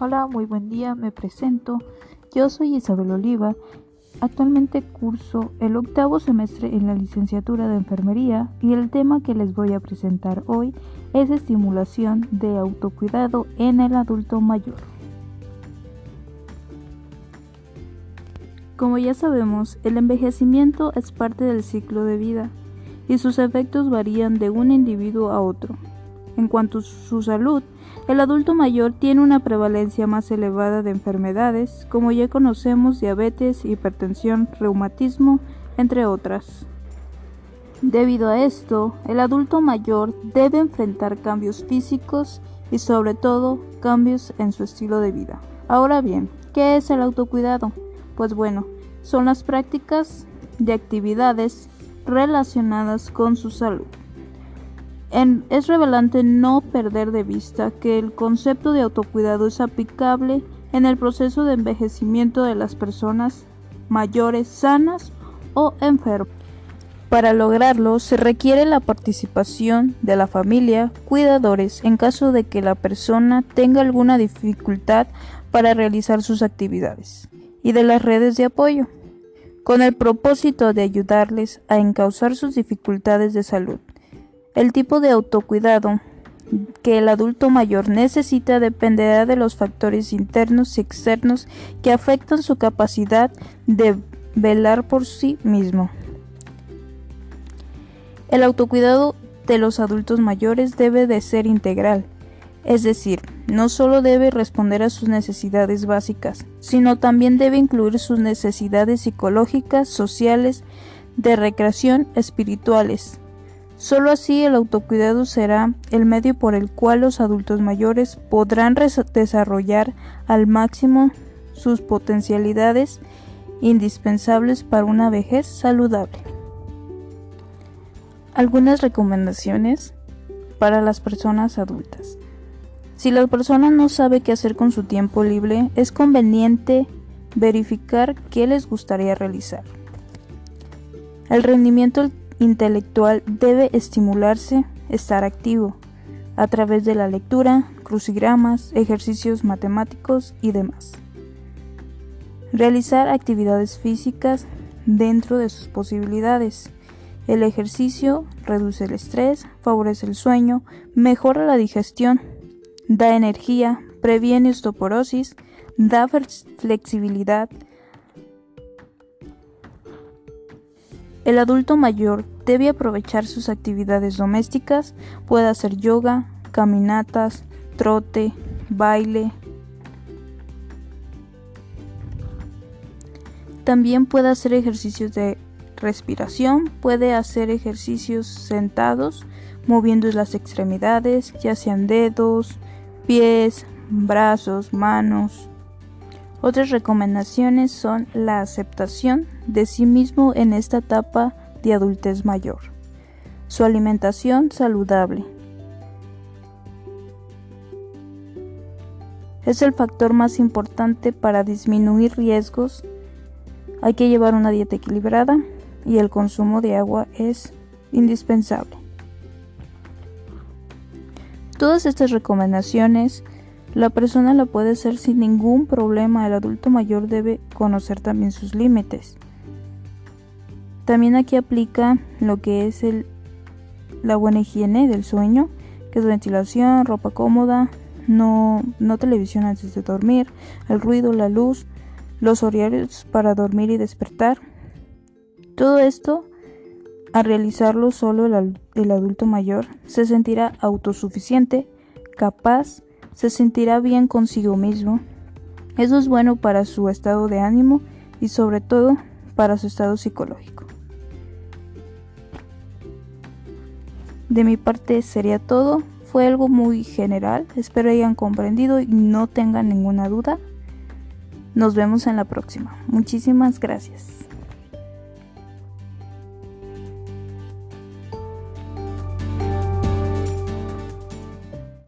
Hola, muy buen día, me presento. Yo soy Isabel Oliva. Actualmente curso el octavo semestre en la licenciatura de enfermería y el tema que les voy a presentar hoy es estimulación de autocuidado en el adulto mayor. Como ya sabemos, el envejecimiento es parte del ciclo de vida y sus efectos varían de un individuo a otro. En cuanto a su salud, el adulto mayor tiene una prevalencia más elevada de enfermedades, como ya conocemos diabetes, hipertensión, reumatismo, entre otras. Debido a esto, el adulto mayor debe enfrentar cambios físicos y sobre todo cambios en su estilo de vida. Ahora bien, ¿qué es el autocuidado? Pues bueno, son las prácticas de actividades relacionadas con su salud es revelante no perder de vista que el concepto de autocuidado es aplicable en el proceso de envejecimiento de las personas mayores sanas o enfermas. Para lograrlo se requiere la participación de la familia, cuidadores, en caso de que la persona tenga alguna dificultad para realizar sus actividades, y de las redes de apoyo, con el propósito de ayudarles a encauzar sus dificultades de salud. El tipo de autocuidado que el adulto mayor necesita dependerá de los factores internos y externos que afectan su capacidad de velar por sí mismo. El autocuidado de los adultos mayores debe de ser integral, es decir, no solo debe responder a sus necesidades básicas, sino también debe incluir sus necesidades psicológicas, sociales, de recreación, espirituales, Solo así el autocuidado será el medio por el cual los adultos mayores podrán desarrollar al máximo sus potencialidades indispensables para una vejez saludable. Algunas recomendaciones para las personas adultas. Si la persona no sabe qué hacer con su tiempo libre, es conveniente verificar qué les gustaría realizar. El rendimiento intelectual debe estimularse, estar activo, a través de la lectura, crucigramas, ejercicios matemáticos y demás. Realizar actividades físicas dentro de sus posibilidades. El ejercicio reduce el estrés, favorece el sueño, mejora la digestión, da energía, previene osteoporosis, da flexibilidad, El adulto mayor debe aprovechar sus actividades domésticas, puede hacer yoga, caminatas, trote, baile. También puede hacer ejercicios de respiración, puede hacer ejercicios sentados, moviendo las extremidades, ya sean dedos, pies, brazos, manos, otras recomendaciones son la aceptación de sí mismo en esta etapa de adultez mayor, su alimentación saludable. Es el factor más importante para disminuir riesgos. Hay que llevar una dieta equilibrada y el consumo de agua es indispensable. Todas estas recomendaciones la persona la puede hacer sin ningún problema, el adulto mayor debe conocer también sus límites. También aquí aplica lo que es el, la buena higiene del sueño, que es ventilación, ropa cómoda, no, no televisión antes de dormir, el ruido, la luz, los horarios para dormir y despertar. Todo esto, al realizarlo solo el, el adulto mayor, se sentirá autosuficiente, capaz, se sentirá bien consigo mismo. Eso es bueno para su estado de ánimo y sobre todo para su estado psicológico. De mi parte sería todo. Fue algo muy general. Espero hayan comprendido y no tengan ninguna duda. Nos vemos en la próxima. Muchísimas gracias.